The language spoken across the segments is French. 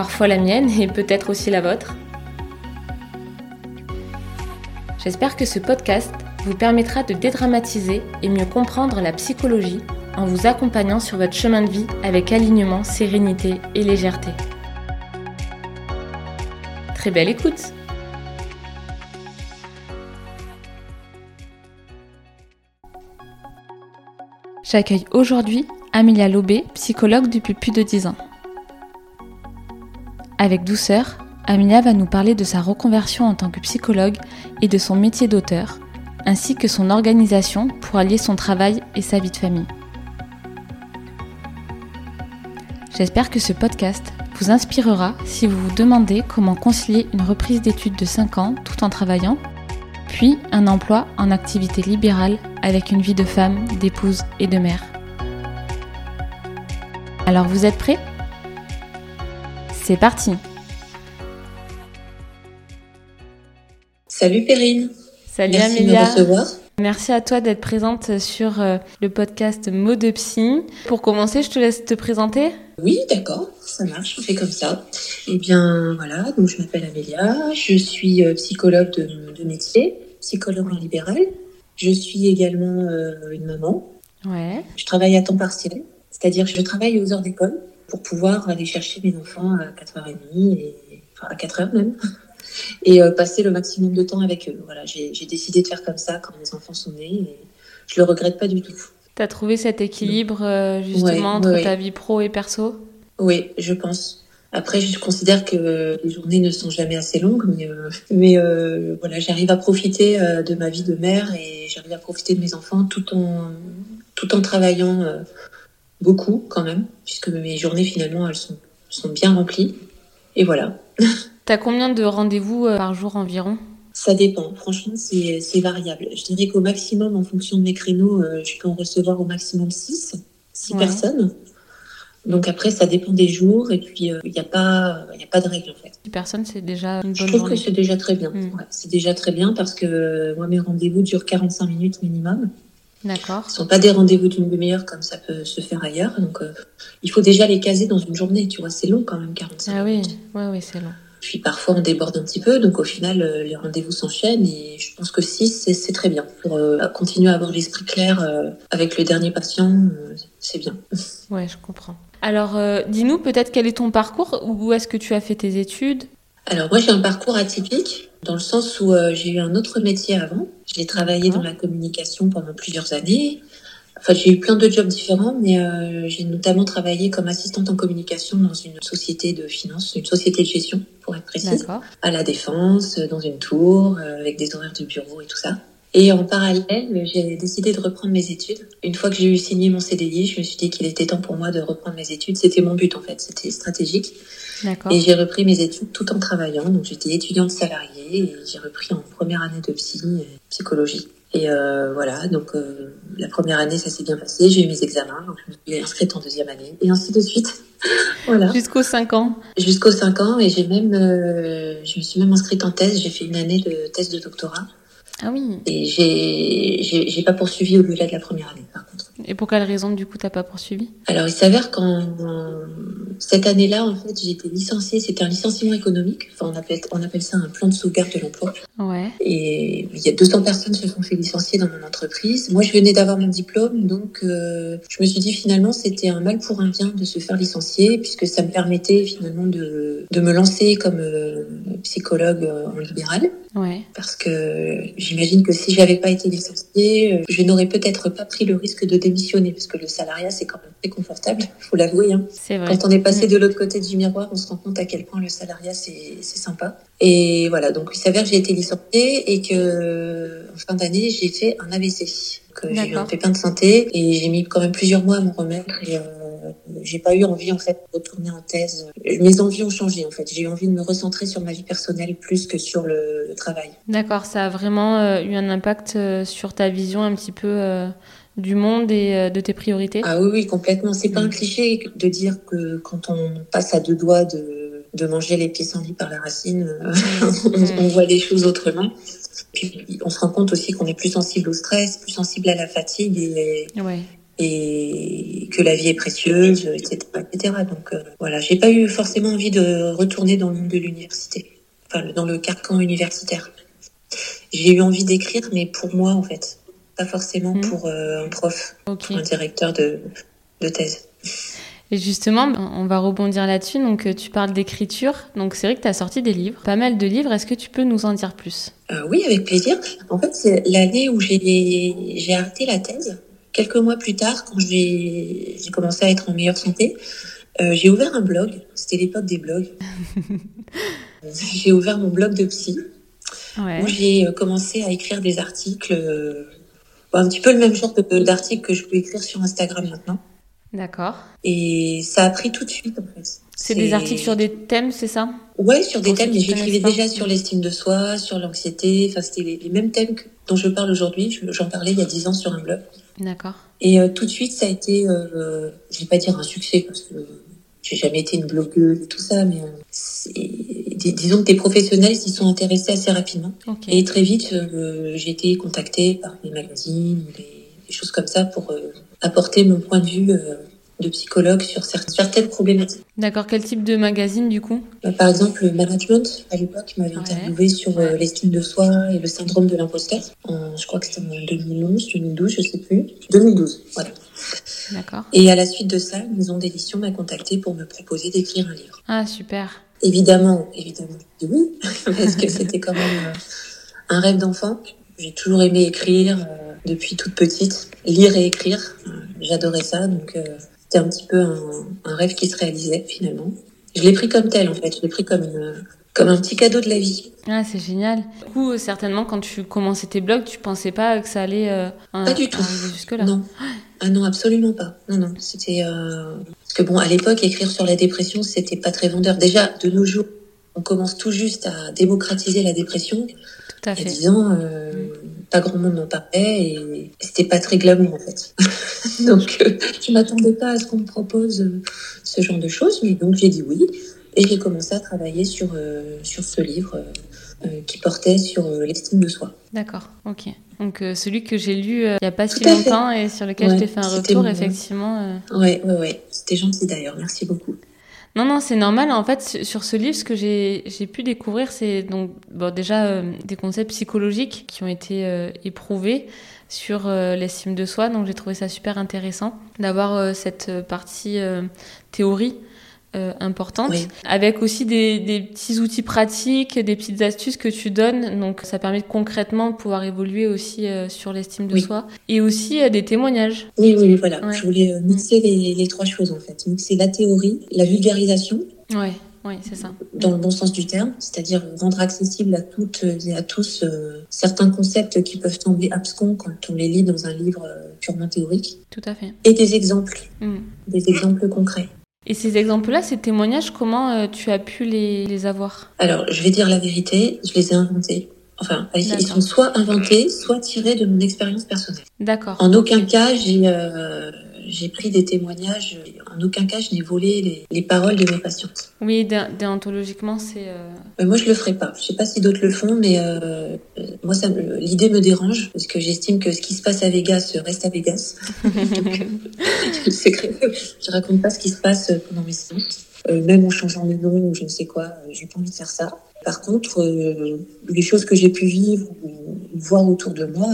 parfois la mienne et peut-être aussi la vôtre. J'espère que ce podcast vous permettra de dédramatiser et mieux comprendre la psychologie en vous accompagnant sur votre chemin de vie avec alignement, sérénité et légèreté. Très belle écoute J'accueille aujourd'hui Amelia Lobé, psychologue depuis plus de 10 ans. Avec douceur, Amelia va nous parler de sa reconversion en tant que psychologue et de son métier d'auteur, ainsi que son organisation pour allier son travail et sa vie de famille. J'espère que ce podcast vous inspirera si vous vous demandez comment concilier une reprise d'études de 5 ans tout en travaillant, puis un emploi en activité libérale avec une vie de femme, d'épouse et de mère. Alors vous êtes prêts? C'est parti Salut Perrine Salut Merci Amélia de me recevoir. Merci à toi d'être présente sur euh, le podcast Mots de Psy. Pour commencer, je te laisse te présenter. Oui, d'accord, ça marche, on fait comme ça. Eh bien, voilà, donc je m'appelle Amélia, je suis euh, psychologue de, de métier, psychologue en libéral. Je suis également euh, une maman. Ouais. Je travaille à temps partiel, c'est-à-dire que je travaille aux heures d'école pour pouvoir aller chercher mes enfants à 4h30, et, enfin à 4h même, et euh, passer le maximum de temps avec eux. Voilà, j'ai décidé de faire comme ça quand mes enfants sont nés, et je le regrette pas du tout. Tu as trouvé cet équilibre euh, justement Ouais, entre ouais. ta vie pro et perso? Oui, je pense. Après, je considère que les journées ne sont jamais assez longues, mais, euh, mais euh, voilà, j'arrive à profiter euh, de ma vie de mère et j'arrive à profiter de mes enfants tout en, tout en travaillant euh, beaucoup quand même, puisque mes journées finalement elles sont, sont bien remplies. Et voilà, T'as combien de rendez-vous euh, par jour environ? Ça dépend. Franchement, c'est variable. Je dirais qu'au maximum, en fonction de mes créneaux, euh, je peux en recevoir au maximum 6, 6 Ouais. personnes. Donc après, ça dépend des jours et puis euh, il n'y a, pas- il y a pas de règle en fait. 10 personnes, c'est déjà une Je bonne trouve journée. que c'est déjà très bien. Mm. Ouais, c'est déjà très bien parce que euh, moi, mes rendez-vous durent 45 minutes minimum. D'accord. Ce sont pas des rendez-vous d'une demi-heure comme ça peut se faire ailleurs. Donc, euh, il faut déjà les caser dans une journée. Tu vois, c'est long quand même, 45 Ah oui, minutes. ouais, ouais, c'est long. Puis parfois, on déborde un petit peu. Donc, au final, euh, les rendez-vous s'enchaînent. Et je pense que 6, c'est- très bien. Pour euh, continuer à avoir l'esprit clair avec le dernier patient, c'est bien. Ouais, je comprends. Alors, dis-nous peut-être quel est ton parcours Où est-ce que tu as fait tes études? Alors moi j'ai un parcours atypique dans le sens où euh, j'ai eu un autre métier avant. J'ai travaillé dans la communication pendant plusieurs années. Enfin j'ai eu plein de jobs différents, mais euh, j'ai notamment travaillé comme assistante en communication dans une société de finance, une société de gestion pour être précise, à la défense, dans une tour, euh, avec des horaires de bureau et tout ça. Et en parallèle, j'ai décidé de reprendre mes études. Une fois que j'ai eu signé mon CDI, je me suis dit qu'il était temps pour moi de reprendre mes études. C'était mon but en fait, c'était stratégique. Et j'ai repris mes études tout en travaillant. Donc j'étais étudiante salariée et j'ai repris en première année de psy, psychologie. Et euh, voilà, donc euh, la première année ça s'est bien passé, j'ai eu mes examens, donc je me suis inscrite en deuxième année et ainsi de suite. voilà, Jusqu'aux 5 ans. jusqu'aux cinq ans et j'ai même, euh, je me suis même inscrite en thèse. J'ai fait une année de thèse de doctorat Ah oui. et j'ai j'ai j'ai pas poursuivi au-delà de la première année par. Et pour quelle raison, du coup, t'as pas poursuivi? Alors, il s'avère qu'en cette année-là, en fait, j'ai été licenciée. C'était un licenciement économique. Enfin, on appelle, on appelle ça un plan de sauvegarde de l'emploi. Ouais. Et il y a 200 personnes qui se sont fait licencier dans mon entreprise. Moi, je venais d'avoir mon diplôme, donc euh, je me suis dit finalement, c'était un mal pour un bien de se faire licencier, puisque ça me permettait finalement de, de me lancer comme euh, psychologue euh, en libéral. Ouais. Parce que j'imagine que si j'avais pas été licenciée, je n'aurais peut-être pas pris le risque de démissionner, parce que le salariat, c'est quand même très confortable, faut l'avouer. Hein. Quand on est passé de l'autre côté du miroir, on se rend compte à quel point le salariat, c'est sympa. Et voilà, donc il s'avère que j'ai été licenciée et que en fin d'année, j'ai fait un AVC. Donc, euh, J'ai eu un pépin de santé et j'ai mis quand même plusieurs mois à m'en remettre. Et, euh, j'ai pas eu envie en fait de retourner en thèse. Mes envies ont changé en fait. J'ai eu envie de me recentrer sur ma vie personnelle plus que sur le, travail. D'accord, ça a vraiment eu un impact sur ta vision un petit peu du monde et de tes priorités Ah oui, oui, complètement. C'est pas un cliché de dire que quand on passe à deux doigts de, de manger les pissenlits par la racine, mm. on, voit les choses autrement. Puis on se rend compte aussi qu'on est plus sensible au stress, plus sensible à la fatigue et, et que la vie est précieuse, etc. etc. Donc euh, voilà, j'ai pas eu forcément envie de retourner dans le monde de l'université, enfin dans le carcan universitaire. J'ai eu envie d'écrire, mais pour moi en fait, pas forcément hmm. pour euh, un prof, pour un directeur de, de thèse. Et justement, on va rebondir là-dessus. Donc, euh, tu parles d'écriture. Donc, c'est vrai que tu as sorti des livres, pas mal de livres. Est-ce que tu peux nous en dire plus? Euh, Oui, avec plaisir. En fait, c'est l'année où j'ai arrêté la thèse. Quelques mois plus tard, quand j'ai commencé à être en meilleure santé, euh, j'ai ouvert un blog. C'était l'époque des blogs. j'ai ouvert mon blog de psy. Où j'ai commencé à écrire des articles, un petit peu le même genre d'articles que je peux écrire sur Instagram maintenant. D'accord. Et ça a pris tout de suite, en fait. C'est des articles sur des thèmes, c'est ça? Ouais, sur des thèmes. J'écrivais déjà sur l'estime de soi, sur l'anxiété. Enfin, c'était les, mêmes thèmes dont je parle aujourd'hui. J'en parlais il y a dix ans sur un blog. D'accord. Et euh, tout de suite, ça a été, euh, je vais pas dire un succès parce que j'ai jamais été une blogueuse tout ça, mais euh, disons que des professionnels s'y sont intéressés assez rapidement. Et très vite, euh, j'ai été contactée par les magazines, des, des choses comme ça pour apporter mon point de vue euh, de psychologue sur certaines problématiques. D'accord, quel type de magazine du coup? Bah, Par exemple, le Management, à l'époque, m'avait interviewé sur euh, l'estime de soi et le syndrome de l'imposteur. je crois que c'était en 2011, 2012, je sais plus. 2012, voilà. D'accord. Et à la suite de ça, une maison d'édition m'a contacté pour me proposer d'écrire un livre. Ah, super. Évidemment, évidemment, oui, parce que c'était quand même euh, un rêve d'enfant. J'ai toujours aimé écrire depuis toute petite, lire et écrire. J'adorais ça, donc euh, c'était un petit peu un, rêve qui se réalisait finalement. Je l'ai pris comme tel en fait, je l'ai pris comme comme un petit cadeau de la vie. Ah, c'est génial. Du coup, certainement, quand tu commençais tes blogs, tu pensais pas que ça allait euh, pas du tout. jusque-là. Non. Ah non, absolument pas. Non, non. C'était euh... parce que bon, à l'époque, écrire sur la dépression, c'était pas très vendeur. Déjà, de nos jours, on commence tout juste à démocratiser la dépression. Tout à fait. Il y a 10 ans, euh, pas grand monde n'en parlait et c'était pas très glamour en fait. donc euh, je m'attendais pas à ce qu'on me propose euh, ce genre de choses, mais donc j'ai dit oui et j'ai commencé à travailler sur euh, sur ce livre qui portait sur l'estime de soi. D'accord, ok. Donc celui que j'ai lu il n'y a pas si longtemps et sur lequel je t'ai fait un retour, effectivement. Oui, oui, oui. C'était gentil d'ailleurs. Merci beaucoup. Non, non, c'est normal. En fait, sur ce livre, ce que j'ai pu découvrir, c'est donc bon, déjà euh, des concepts psychologiques qui ont été euh, éprouvés sur euh, l'estime de soi. Donc j'ai trouvé ça super intéressant d'avoir cette partie théorie euh, importante, avec aussi des, des, petits outils pratiques, des petites astuces que tu donnes. Donc ça permet de concrètement pouvoir évoluer aussi euh, sur l'estime de soi et aussi euh, des témoignages. Oui, oui, voilà. Je voulais mixer les, les, trois choses en fait. Mixer la théorie, la vulgarisation. Ouais. Oui, c'est ça. Dans le bon sens du terme, c'est-à-dire rendre accessible à toutes et à tous certains concepts qui peuvent sembler abscons quand on les lit dans un livre purement théorique. Tout à fait. Et des exemples, mm. des exemples concrets. Et ces exemples-là, ces témoignages, comment euh, tu as pu les, les, avoir? Alors, je vais dire la vérité, je les ai inventés. Enfin, ils sont soit inventés, soit tirés de mon expérience personnelle. D'accord. En aucun cas, j'ai euh, j'ai pris des témoignages. En aucun cas, je n'ai volé les, les, paroles de mes patientes. Oui, déontologiquement, c'est. Euh... euh moi, je le ferai pas. Je sais pas si d'autres le font, mais euh, moi, ça, l'idée me dérange parce que j'estime que ce qui se passe à Vegas reste à Vegas. Donc, je raconte pas ce qui se passe pendant mes séances. Euh, même en changeant de nom ou je ne sais quoi, euh, j'ai pas envie de faire ça. Par contre, euh, les choses que j'ai pu vivre ou voir autour de moi,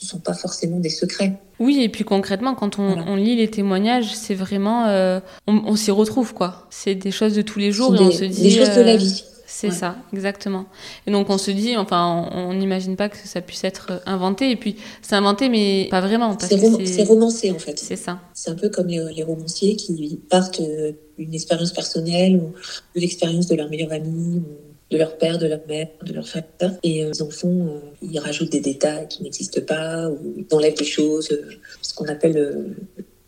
ne sont pas forcément des secrets. Oui, et puis concrètement, quand on, lit les témoignages, c'est vraiment, euh, on, s'y retrouve quoi. C'est des choses de tous les jours et on se dit. Des choses de la euh, vie. C'est ça, exactement. Et donc on se dit, enfin, on n'imagine pas que ça puisse être inventé. Et puis c'est inventé, mais pas vraiment. C'est romancé en fait. C'est ça. C'est un peu comme les, les, romanciers qui partent d'une expérience personnelle ou de l'expérience de leur meilleure amie. Ou de leur père, de leur mère, de leur frère. Et euh, ils en font, euh, ils rajoutent des détails qui n'existent pas, ou ils enlèvent des choses, euh, ce qu'on appelle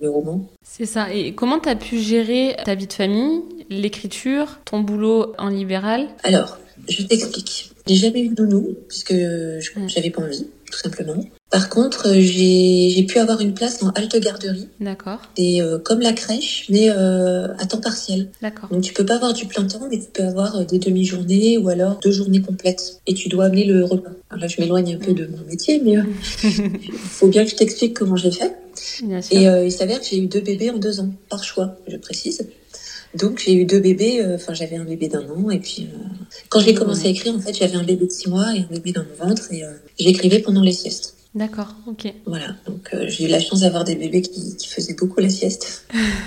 le roman. C'est ça. Et comment tu as pu gérer ta vie de famille, l'écriture, ton boulot en libéral? Alors, je t'explique. J'ai jamais eu de nounou, puisque j'avais pas envie, tout simplement. Par contre, euh, j'ai pu avoir une place en halte garderie. D'accord. C'est euh, comme la crèche, mais euh, à temps partiel. D'accord. Donc tu peux pas avoir du plein temps, mais tu peux avoir des demi-journées ou alors deux journées complètes. Et tu dois amener le repas. Alors là, je m'éloigne un peu de mon métier, mais il faut bien que je t'explique comment j'ai fait. Bien sûr. Et il s'avère que j'ai eu deux bébés en deux ans, par choix, je précise. Donc j'ai eu deux bébés, enfin j'avais un bébé d'un an et puis quand j'ai commencé à écrire en fait j'avais un bébé de six mois et un bébé dans mon ventre et j'écrivais pendant les siestes. D'accord, ok. Voilà, donc euh, j'ai eu la chance d'avoir des bébés qui, qui, faisaient beaucoup la sieste,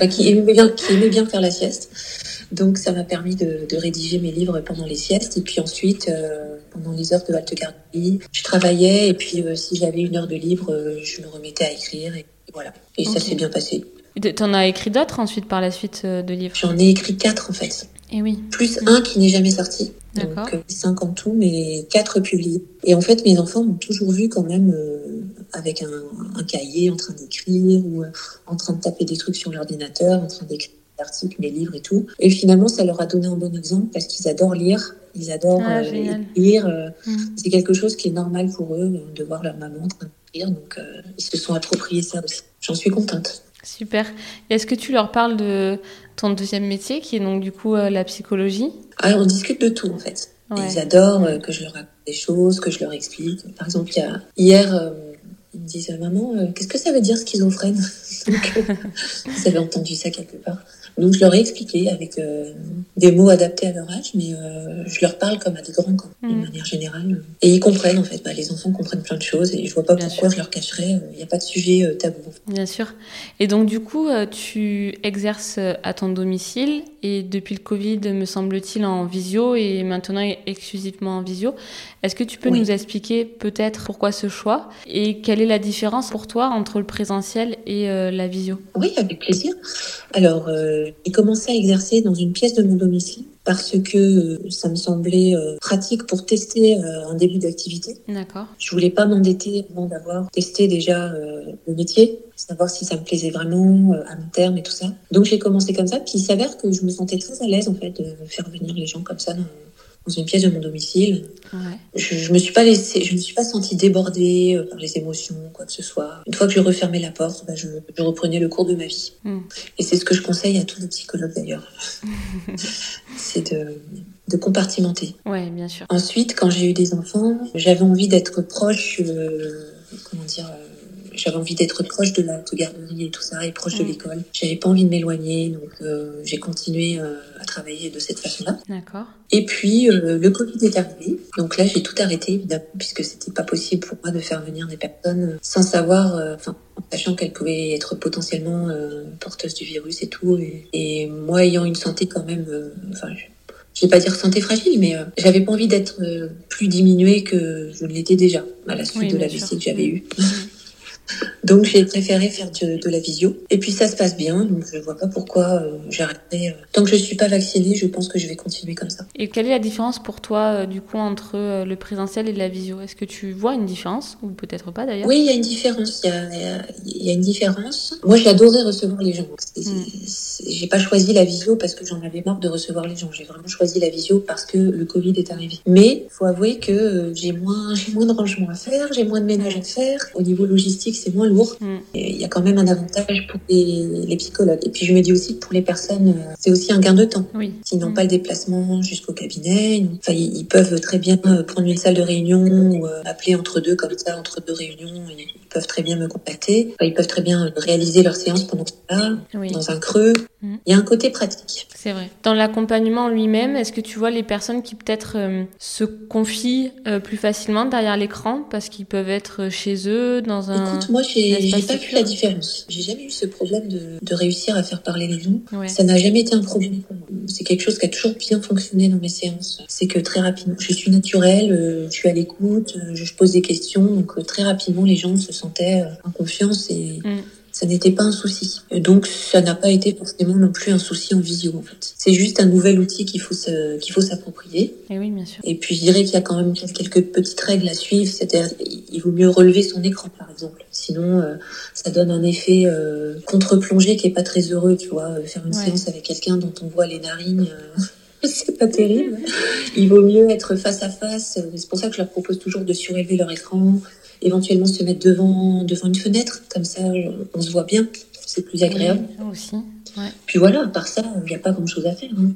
qui, aimaient bien, qui aimaient bien faire la sieste. Donc ça m'a permis de, de, rédiger mes livres pendant les siestes. Et puis ensuite, euh, pendant les heures de halte garderie, je travaillais. Et puis euh, si j'avais une heure de livre, euh, je me remettais à écrire. Et voilà. Et okay. ça s'est bien passé. T'en as écrit d'autres ensuite par la suite de livres J'en ai écrit quatre en fait. Et oui. Plus un qui n'est jamais sorti. Donc euh, cinq en tout, mais quatre publiés. Et en fait, mes enfants m'ont toujours vu quand même euh, avec un, un, cahier en train d'écrire ou euh, en train de taper des trucs sur l'ordinateur, en train d'écrire des articles, mes livres et tout. Et finalement, ça leur a donné un bon exemple parce qu'ils adorent lire. Ils adorent ah, euh, lire. Mmh. C'est quelque chose qui est normal pour eux de voir leur maman en train de lire. Donc, ils se sont appropriés ça aussi. J'en suis contente. Super. Est-ce que tu leur parles de ton deuxième métier, qui est donc du coup euh, la psychologie? Ah, On discute de tout en fait. Ouais. Ils adorent euh, que je leur raconte des choses, que je leur explique. Par exemple, il y a, hier, euh, ils me disent Maman, qu'est-ce que ça veut dire schizophrène? Donc, Vous avez entendu ça quelque part. Donc je leur ai expliqué avec euh, des mots adaptés à leur âge, mais euh, je leur parle comme à des grands, quoi, d'une Mm. manière générale. Et ils comprennent en fait. Bah, les enfants comprennent plein de choses et je vois pas Bien pourquoi sûr. je leur cacherais. Il n'y a pas de sujet euh, tabou. Bien sûr. Et donc, du coup, euh, tu exerces euh, à ton domicile et depuis le Covid, me semble-t-il, en visio et maintenant exclusivement en visio. Est-ce que tu peux Oui. nous expliquer peut-être pourquoi ce choix et quelle est la différence pour toi entre le présentiel et euh, la visio? Oui, avec plaisir. Alors, euh, j'ai commencé à exercer dans une pièce de mon domicile parce que euh, ça me semblait euh, pratique pour tester euh, un début d'activité. D'accord. Je voulais pas m'endetter avant d'avoir testé déjà le métier, savoir si ça me plaisait vraiment à long terme et tout ça. Donc j'ai commencé comme ça, puis il s'avère que je me sentais très à l'aise en fait de faire venir les gens comme ça dans, dans une pièce de mon domicile. Ouais. Je, je me suis pas laissée, je me suis pas sentie débordée euh, par les émotions, quoi que ce soit. Une fois que je refermais la porte, bah, je, je reprenais le cours de ma vie. Mm. Et c'est ce que je conseille à tous les psychologues d'ailleurs. c'est de, de compartimenter. Ouais, bien sûr. Ensuite, quand j'ai eu des enfants, j'avais envie d'être proche, euh, comment dire, euh, j'avais envie d'être proche de la de garderie et tout ça, et proche de Mm. l'école. J'avais pas envie de m'éloigner, donc euh, j'ai continué euh, à travailler de cette façon-là. D'accord. Et puis euh, le Covid est arrivé, donc là j'ai tout arrêté évidemment puisque c'était pas possible pour moi de faire venir des personnes sans savoir, euh, enfin en sachant qu'elles pouvaient être potentiellement euh, porteuses du virus et tout. Et, et moi ayant une santé quand même, euh, enfin je, vais pas dire santé fragile, mais euh, j'avais pas envie d'être euh, plus diminuée que je ne l'étais déjà à la suite Oui, de la vessie que j'avais Mm. eue. Donc j'ai préféré faire de, de la visio. Et puis ça se passe bien, donc je vois pas pourquoi euh, j'arrêterai. euh. Tant que je suis pas vaccinée, je pense que je vais continuer comme ça. Et quelle est la différence pour toi, euh, du coup, entre euh, le présentiel et la visio? Est-ce que tu vois une différence? Ou peut-être pas d'ailleurs? Oui, il y a une différence. Il y a, il y a- il y a une différence. Moi, j'adorais recevoir les gens. Mm. c'est- J'ai pas choisi la visio parce que j'en avais marre de recevoir les gens. J'ai vraiment choisi la visio parce que le Covid est arrivé. Mais faut avouer que j'ai moins, j'ai moins de rangement à faire, j'ai moins de ménage à faire. Au niveau logistique, c'est moins lourd. Mm. Et il y a quand même un avantage pour les, les psychologues. Et puis je me dis aussi que pour les personnes, euh, c'est aussi un gain de temps. Oui. S'ils n'ont Mm. pas le déplacement jusqu'au cabinet, enfin, ils peuvent très bien euh, prendre une salle de réunion ou euh, appeler entre deux comme ça, entre deux réunions. Ils peuvent très bien me contacter. Enfin, ils peuvent très bien réaliser leur séance pendant ce temps-là, Oui. dans un creux. Mm. Il y a un côté pratique. C'est vrai. Dans l'accompagnement lui-même, est-ce que tu vois les personnes qui peut-être euh, se confient euh, plus facilement derrière l'écran parce qu'ils peuvent être chez eux dans un... Moi, j'ai pas vu la différence. J'ai jamais eu ce problème de, de réussir à faire parler les gens. Ouais. Ça n'a jamais été un problème pour moi. C'est quelque chose qui a toujours bien fonctionné dans mes séances. C'est que très rapidement, je suis naturelle, euh, je suis à l'écoute, euh, je, pose des questions, donc euh, très rapidement les gens se sentaient en confiance et, Mm. Ça n'était pas un souci. Donc ça n'a pas été forcément non plus un souci en visio en fait. C'est juste un nouvel outil qu'il faut qu'il faut s'approprier. Et oui, bien sûr. Et puis je dirais qu'il y a quand même quelques petites règles à suivre. C'est-à-dire il vaut mieux relever son écran par exemple. Sinon euh, ça donne un effet euh, contre-plongée qui est pas très heureux. Tu vois, faire une séance avec quelqu'un dont on voit les narines. c'est pas terrible. Il vaut mieux être face à face. C'est pour ça que je leur propose toujours de surélever leur écran, éventuellement se mettre devant, devant une fenêtre, comme ça on se voit bien, c'est plus agréable. aussi. Puis voilà, à part ça, il n'y a pas grand chose à faire. Hein.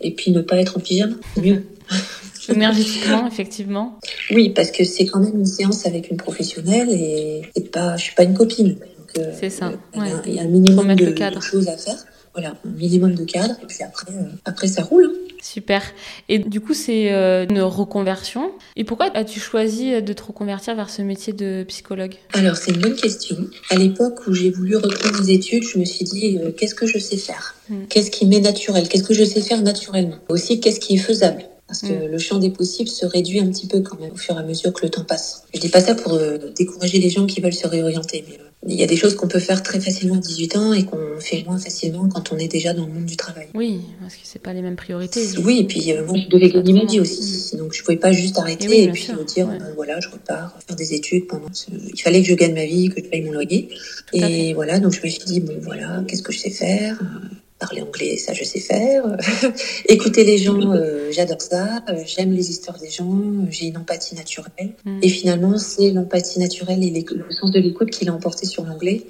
Et puis ne pas être en pyjama, c'est mieux. Énergétiquement, effectivement. Oui, parce que c'est quand même une séance avec une professionnelle et, pas, je suis pas une copine. Euh, c'est ça. Il y, a un minimum de, de, choses à faire. Voilà, un minimum de cadre. Et puis après, euh, après ça roule. Hein. Super. Et du coup, c'est euh, une reconversion. Et pourquoi as-tu choisi de te reconvertir vers ce métier de psychologue? Alors, c'est une bonne question. À l'époque où j'ai voulu reprendre mes études, je me suis dit, euh, qu'est-ce que je sais faire? Hmm. Qu'est-ce qui m'est naturel? Qu'est-ce que je sais faire naturellement? Aussi, qu'est-ce qui est faisable? Parce que mm. le champ des possibles se réduit un petit peu quand même au fur et à mesure que le temps passe. Je dis pas ça pour euh, décourager les gens qui veulent se réorienter, mais euh, il y a des choses qu'on peut faire très facilement à 18 ans et qu'on fait moins facilement quand on est déjà dans le monde du travail. Oui, parce que c'est pas les mêmes priorités. Oui, et puis euh, moi je devais gagner ma vie aussi, donc je pouvais pas juste arrêter et, puis me dire voilà je repars faire des études pendant. Il fallait que je gagne ma vie, que je paye mon loyer, et voilà donc je me suis dit bon voilà qu'est-ce que je sais faire? Parler anglais, ça je sais faire. Écouter les gens, euh, j'adore ça. J'aime les histoires des gens. J'ai une empathie naturelle. Mm. Et finalement, c'est l'empathie naturelle et le sens de l'écoute qui l'a emporté sur l'anglais.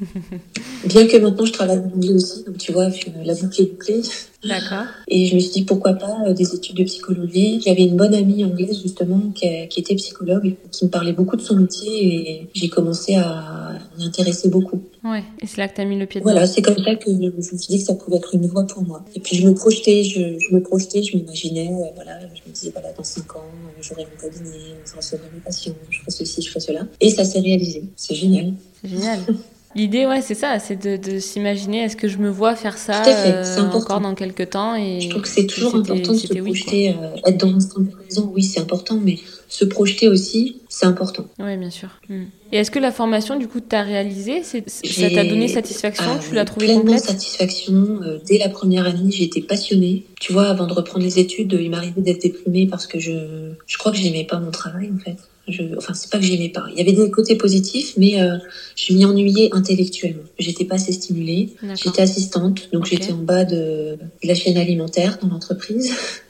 Bien que maintenant je travaille en anglais aussi, donc tu vois, la boucle est bouclée. D'accord. Et je me suis dit pourquoi pas euh, des études de psychologie. J'avais une bonne amie anglaise justement qui, qui, était psychologue, qui me parlait beaucoup de son métier et j'ai commencé à m'y intéresser beaucoup. Ouais, et c'est là que tu as mis le pied dedans. Voilà, c'est comme ça que je me suis dit que ça pouvait être une voie pour moi. Et puis je me projetais, je, je me projetais, je m'imaginais, euh, voilà, je me disais, voilà, dans 5 ans, euh, j'aurai mon cabinet, je recevrai mes patients, je ferai ceci, je ferai cela. Et ça s'est réalisé. C'est génial. C'est génial. L'idée, ouais, c'est ça, c'est de, de s'imaginer, est-ce que je me vois faire ça euh, encore dans quelques temps et Je trouve que c'est toujours important de se projeter, euh, être dans l'instant présent, oui, c'est important, mais se projeter aussi, c'est important. Oui, bien sûr. Hmm. Et est-ce que la formation, du coup, t'as réalisé Ça t'a donné satisfaction Tu l'as trouvée complète? satisfaction. Euh, dès la première année, j'étais passionnée. Tu vois, avant de reprendre les études, il m'arrivait d'être déprimée parce que je, je crois que j'aimais pas mon travail, en fait. Je, enfin, c'est pas que j'aimais pas. Il y avait des côtés positifs, mais euh, je m'y ennuyais intellectuellement. J'étais pas assez stimulée. J'étais assistante, donc j'étais en bas de, la chaîne alimentaire dans l'entreprise.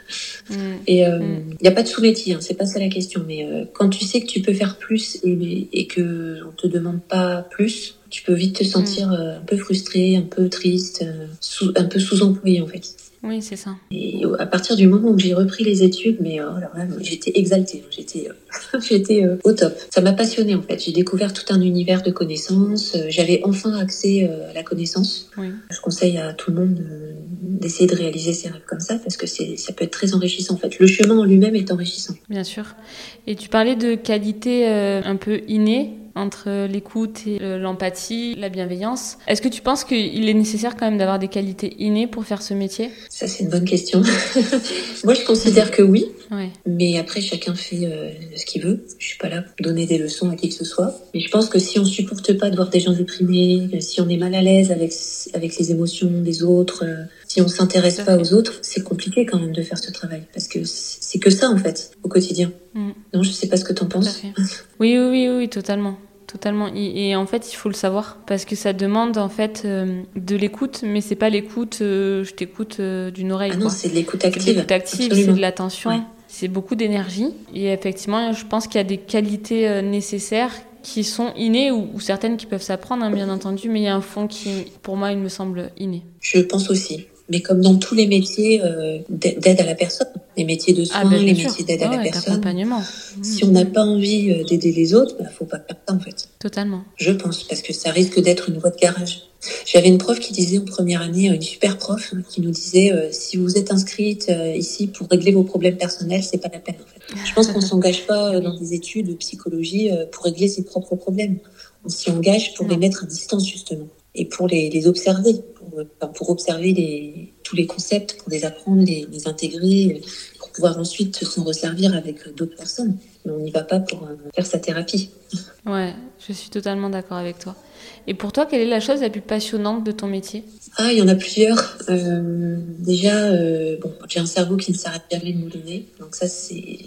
Mm. Et il euh, n'y mm. a pas de sous-métier, hein, c'est pas ça la question. Mais euh, quand tu sais que tu peux faire plus et, et que on te demande pas plus, tu peux vite te sentir mm. euh, un peu frustré, un peu triste, sous, un peu sous-employé en fait. Oui, c'est ça. Et à partir du moment où j'ai repris les études, mais alors j'étais exaltée, j'étais, euh, j'étais euh, au top. Ça m'a passionnée en fait. J'ai découvert tout un univers de connaissances. Euh, j'avais enfin accès à la connaissance. Oui. Je conseille à tout le monde d'essayer de réaliser ses rêves comme ça parce que c'est, ça peut être très enrichissant en fait. Le chemin en lui-même est enrichissant. Bien sûr. Et tu parlais de qualité un peu innée entre l'écoute et l'empathie, la bienveillance. Est-ce que tu penses qu'il est nécessaire quand même d'avoir des qualités innées pour faire ce métier? Ça, c'est une bonne question. Moi, je considère que oui. Mais après, chacun fait euh, ce qu'il veut. Je suis pas là pour donner des leçons à qui que ce soit. Mais je pense que si on supporte pas de voir des gens déprimés, si on est mal à l'aise avec, avec les émotions des autres, euh, si on s'intéresse pas aux autres, c'est compliqué quand même de faire ce travail. Parce que c'est que ça, en fait, au quotidien. Mm. Non, je sais pas ce que tu en penses. Oui, oui, oui, oui, totalement totalement. Et, en fait, il faut le savoir parce que ça demande en fait euh, de l'écoute, mais c'est pas l'écoute. Euh, je t'écoute euh, d'une oreille. Ah non, c'est de l'écoute active. l'écoute active, c'est de l'attention. C'est beaucoup d'énergie. Et effectivement, je pense qu'il y a des qualités nécessaires qui sont innées ou, certaines qui peuvent s'apprendre, hein, bien entendu, mais il y a un fond qui, pour moi, il me semble inné. Je pense aussi mais comme dans tous les métiers euh, d'aide à la personne, les métiers de ah, soins, ben, les métiers d'aide à la personne. Si on n'a pas envie euh, d'aider les autres, bah, faut pas faire ça en fait. Totalement. Je pense, parce que ça risque d'être une voie de garage. J'avais une prof qui disait en première année, une super prof, hein, qui nous disait euh, si vous êtes inscrite ici pour régler vos problèmes personnels, c'est pas la peine en fait. Je pense qu'on s'engage pas dans des études de psychologie pour régler ses propres problèmes. On s'y engage pour les mettre à distance justement et pour les, les observer, pour, pour observer tous les concepts, pour les apprendre, les, les intégrer, pour pouvoir ensuite s'en resservir avec d'autres personnes. Mais on n'y va pas pour euh, faire sa thérapie. Ouais, je suis totalement d'accord avec toi. Et pour toi, quelle est la chose la plus passionnante de ton métier? Ah, il y en a plusieurs. Euh, déjà, euh, bon, j'ai un cerveau qui ne s'arrête jamais de mouliner. Donc ça, c'est,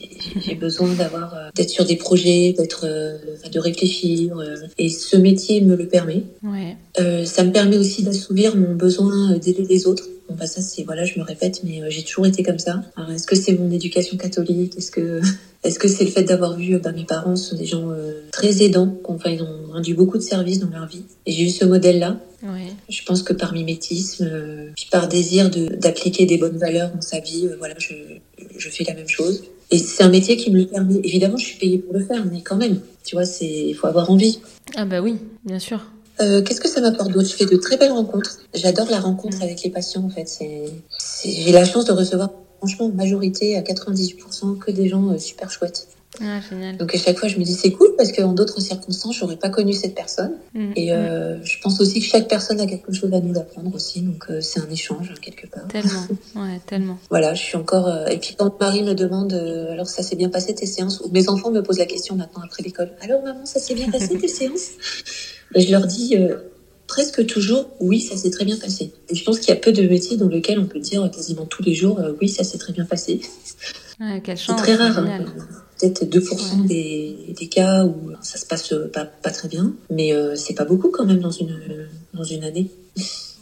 j'ai besoin d'avoir, euh, d'être sur des projets, d'être, de réfléchir. et ce métier me le permet. Ouais. Ça me permet aussi d'assouvir mon besoin d'aider les autres. Bon, bah ça, c'est voilà, je me répète, mais euh, j'ai toujours été comme ça. Est-ce que c'est mon éducation catholique? Est-ce que est-ce que c'est le fait d'avoir vu euh, bah, mes parents sont des gens euh, très aidants, enfin ils ont rendu beaucoup de services dans leur vie, et j'ai eu ce modèle-là. Ouais. Je pense que par mimétisme, euh, puis par désir de d'appliquer des bonnes valeurs dans sa vie, euh, voilà, je je fais la même chose. Et c'est un métier qui me le permet. Évidemment, je suis payée pour le faire, mais quand même, tu vois, c'est il faut avoir envie. Ah bah oui, bien sûr. Euh, Qu'est-ce que ça m'apporte d'autre Je fais de très belles rencontres. J'adore la rencontre avec les patients, en fait. J'ai la chance de recevoir, franchement, en majorité à 98% que des gens euh, super chouettes. Ah, génial. Donc à chaque fois, je me dis c'est cool parce qu'en d'autres circonstances, j'aurais pas connu cette personne. Mm. Et euh, je pense aussi que chaque personne a quelque chose à nous apprendre aussi. Donc euh, c'est un échange hein, quelque part. Tellement, ouais, tellement. Voilà, je suis encore. euh, Et puis quand Marie me demande, alors ça s'est bien passé tes séances, ou mes enfants me posent la question maintenant après l'école. Alors maman, ça s'est bien passé tes séances? Ben, Je leur dis euh, presque toujours, oui, ça s'est très bien passé. Et je pense qu'il y a peu de métiers dans lesquels on peut dire quasiment tous les jours, euh, oui, ça s'est très bien passé. Ouais, C'est très rare. hein. Peut-être 2% des, des cas où ça se passe pas, pas très bien, mais euh, c'est pas beaucoup quand même dans une, dans une année.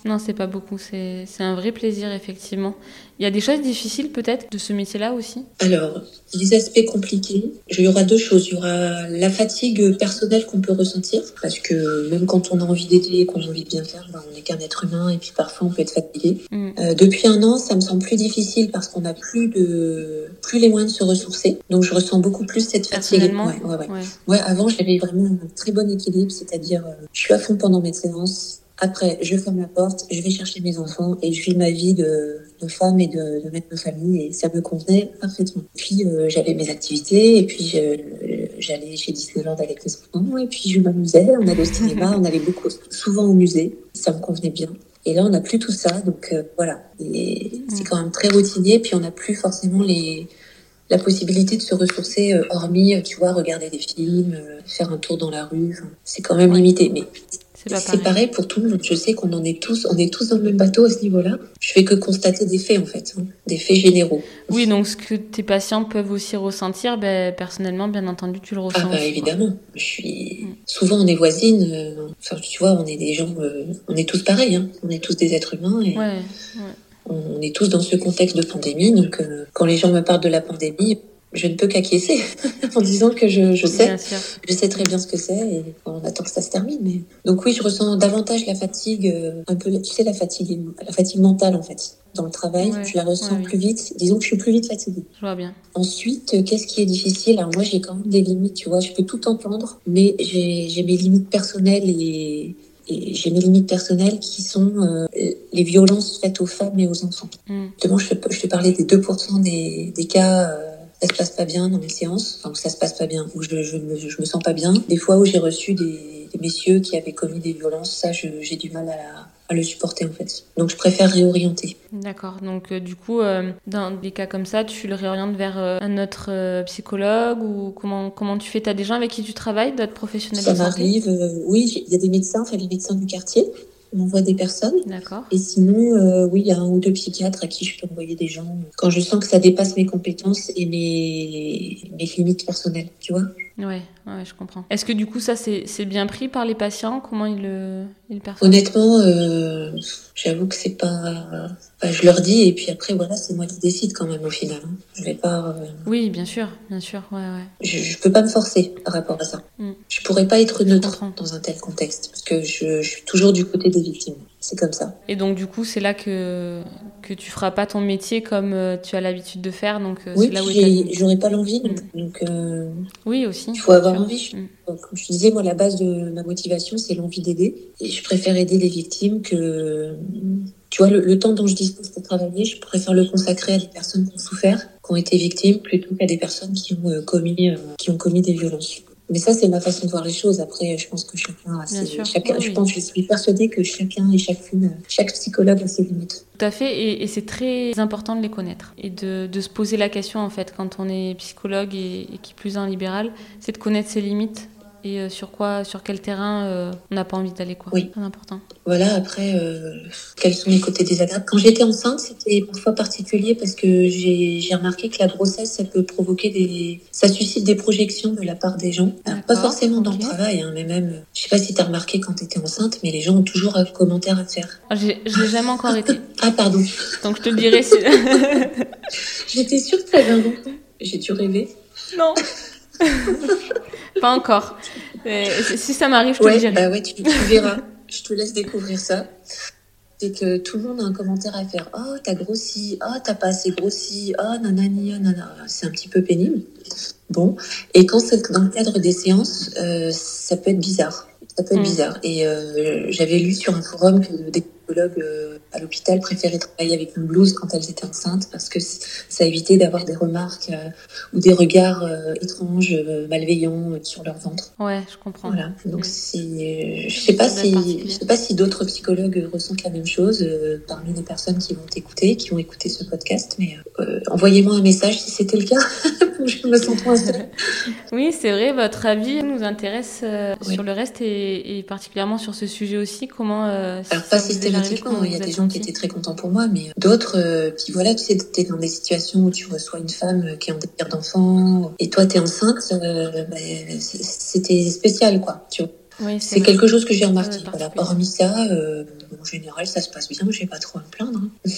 Non, c'est pas beaucoup. C'est un vrai plaisir, effectivement. Il y a des choses difficiles, peut-être, de ce métier-là aussi? Alors, les aspects compliqués, il y aura deux choses. Il y aura la fatigue personnelle qu'on peut ressentir, parce que même quand on a envie d'aider et qu'on a envie de bien faire, ben, on n'est qu'un être humain et puis parfois on peut être fatigué. Mm. Euh, depuis un an, ça me semble plus difficile parce qu'on n'a plus de plus les moyens de se ressourcer. Donc je ressens beaucoup plus cette fatigue. Ouais, ouais. Ouais. Ouais, avant, j'avais vraiment un très bon équilibre, c'est-à-dire, euh, je suis à fond pendant mes séances. Après, je ferme la porte, je vais chercher mes enfants et je vis ma vie de, de femme et de, de mère de famille et ça me convenait parfaitement. Puis, euh, j'avais mes activités et puis je- j'allais chez Disneyland avec les enfants et puis je m'amusais, on allait au cinéma, on allait beaucoup, souvent au musée. Ça me convenait bien. Et là, on n'a plus tout ça, donc euh, voilà. Et c'est quand même très routinier, puis on n'a plus forcément les, la possibilité de se ressourcer, euh, hormis, euh, tu vois, regarder des films, euh, faire un tour dans la rue. Enfin, c'est quand même limité. Mais C'est pas pareil. pareil pour tout le monde. Je sais qu'on en est tous, on est tous dans le même bateau à ce niveau-là. Je fais que constater des faits, en fait, hein, des faits généraux. Oui, donc ce que tes patients peuvent aussi ressentir, ben, personnellement, bien entendu, tu le ressens Ah bah aussi, quoi. évidemment. Je suis. Mm. Souvent, on est voisines. euh, Enfin, tu vois, on est des gens. euh, on est tous pareils. Hein. On est tous des êtres humains. Et... Ouais, on est tous dans ce contexte de pandémie. Donc, euh, quand les gens me parlent de la pandémie, je ne peux qu'acquiescer en disant que je, je sais, je sais très bien ce que c'est et on attend que ça se termine. Mais donc oui, je ressens davantage la fatigue, euh, un peu, tu sais, la fatigue, la fatigue mentale en fait. Dans le travail, Ouais, je la ressens ouais, oui. plus vite. Disons que je suis plus vite fatiguée. Je vois bien. Ensuite, euh, qu'est-ce qui est difficile? Alors moi, j'ai quand même des limites, tu vois. Je peux tout entendre, mais j'ai mes limites personnelles et, et j'ai mes limites personnelles qui sont euh, les violences faites aux femmes et aux enfants. Mm. Justement, je, je te parlais des 2% des, des cas, euh, ça se passe pas bien dans mes séances, enfin, où ça se passe pas bien, où je, je, me, je me sens pas bien. Des fois où j'ai reçu des, des messieurs qui avaient commis des violences, ça, j'ai du mal à, la- à le supporter en fait. Donc je préfère réorienter. D'accord. Donc, euh, du coup, euh, dans des cas comme ça, tu le réorientes vers euh, un autre psychologue ou comment, comment tu fais? T'as des gens avec qui tu travailles, d'autres professionnels Ça m'arrive, oui, il y a des médecins, enfin les médecins du quartier, on envoie des personnes. D'accord. Et sinon, euh, oui, il y a un ou deux psychiatres à qui je peux envoyer des gens quand je sens que ça dépasse mes compétences et mes, mes limites personnelles, tu vois. Ouais, ouais, je comprends. Est-ce que du coup, ça, c'est c'est bien pris par les patients? Comment ils le, ils le perçoivent? Honnêtement, euh, j'avoue que c'est pas. Enfin, je leur dis et puis après, voilà, c'est moi qui décide quand même au final. hein. Je vais pas. euh, Oui, bien sûr, bien sûr, ouais, ouais. je, je peux pas me forcer par rapport à ça. Mm. Je pourrais pas être neutre dans un tel contexte parce que je, je suis toujours du côté des victimes. C'est comme ça. Et donc, du coup, c'est là que, que tu feras pas ton métier comme euh, tu as l'habitude de faire, donc euh, oui, là où j'aurais pas l'envie. Mm. Donc, euh, Oui, aussi. il faut avoir bien envie. sûr. Mm. Comme je disais, moi, la base de ma motivation, c'est l'envie d'aider. Et je préfère aider les victimes que, tu vois, le, le temps dont je dispose pour travailler, je préfère le consacrer à des personnes qui ont souffert, qui ont été victimes, plutôt qu'à des personnes qui ont euh, commis, euh, qui ont commis des violences. Mais ça, c'est ma façon de voir les choses. Après, je pense que chacun a ses, chacun, Oui, je oui. pense, je suis persuadée que chacun et chacune, chaque psychologue a ses limites. Tout à fait, et, et c'est très important de les connaître et de, de se poser la question en fait quand on est psychologue et, et qui plus en libéral, c'est de connaître ses limites et euh, sur quoi, sur quel terrain euh, on n'a pas envie d'aller quoi. Oui. C'est important. Voilà, après, euh, quels sont les côtés désagréables? Quand j'étais enceinte, c'était parfois particulier parce que j'ai j'ai remarqué que la grossesse, ça peut provoquer des... Ça suscite des projections de la part des gens. Alors, pas forcément dans le travail, hein, mais même... Je sais pas si tu as remarqué quand tu étais enceinte, mais les gens ont toujours un commentaire à faire. Ah, j'ai- Je l'ai jamais encore été, Ah, pardon. donc je te dirai si. J'étais sûre que tu avais un enfant. J'ai dû rêver. non. pas encore. Si ça m'arrive, je te le Ouais, dirai. bah ouais, tu, tu verras. Je te laisse découvrir ça. C'est que tout le monde a un commentaire à faire. Oh, t'as grossi. Oh, t'as pas assez grossi. Oh, nanani, oh, nanana. C'est un petit peu pénible. Bon. Et quand c'est dans le cadre des séances, euh, ça peut être bizarre. Ça peut être Mm. bizarre. Et euh, j'avais lu sur un forum que des euh, à l'hôpital préféraient travailler avec une blouse quand elles étaient enceintes parce que ça évitait d'avoir des remarques euh, ou des regards euh, étranges, malveillants sur leur ventre. Ouais, je comprends. Voilà. Donc si je sais pas si je sais pas si d'autres psychologues ressentent la même chose parmi les personnes qui vont t'écouter, qui ont écouté ce podcast, mais envoyez-moi un message si c'était le cas. je me sens moins seule. Oui, c'est vrai, votre avis nous intéresse Oui. sur le reste et, et particulièrement sur ce sujet aussi. Comment Alors ça pas systématiquement, comment il y a des gens qui étaient très contents pour moi, mais d'autres, euh, puis voilà, tu sais, t'es dans des situations où tu reçois une femme qui est en désir d'enfant et toi t'es enceinte, euh, c- c'était spécial quoi. Tu vois. Oui, C'est quelque chose que j'ai remarqué. Voilà. Hormis ça, euh, en général ça se passe bien, j'ai pas trop à me plaindre. hein.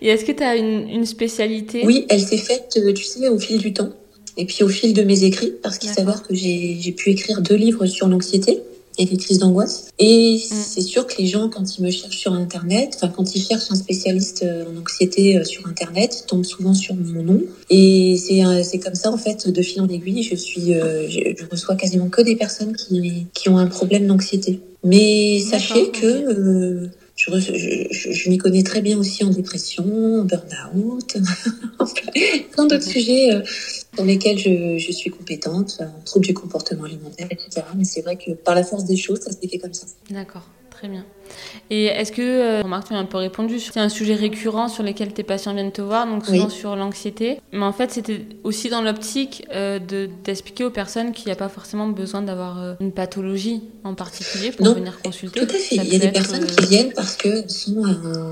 Et est-ce que tu as une, une spécialité? Oui, elle s'est faite, euh, tu sais, au fil du temps. Et puis au fil de mes écrits, parce qu'il D'accord. s'avère que j'ai pu écrire deux livres sur l'anxiété et les crises d'angoisse. Et Mm. c'est sûr que les gens, quand ils me cherchent sur Internet, enfin quand ils cherchent un spécialiste euh, en anxiété euh, sur Internet, ils tombent souvent sur mon nom. Et c'est euh, c'est comme ça, en fait, de fil en aiguille, je suis, euh, je, je reçois quasiment que des personnes qui, qui ont un problème d'anxiété. Mais sachez que euh, je, je, je, je m'y connais très bien aussi en dépression, en burn-out, plein d'autres sujets euh, dans lesquels je, je suis compétente, en troubles du comportement alimentaire, etc. Mais c'est vrai que par la force des choses, ça s'est fait comme ça. D'accord, très bien. Et est-ce que, euh, remarque, tu as un peu répondu, c'est un sujet récurrent sur lequel tes patients viennent te voir, donc souvent Oui. sur l'anxiété. Mais en fait, c'était aussi dans l'optique euh, de d'expliquer aux personnes qu'il n'y a pas forcément besoin d'avoir euh, une pathologie en particulier pour Non, venir consulter. Tout à fait. Ça Il y a des personnes euh, qui viennent parce qu'elles sont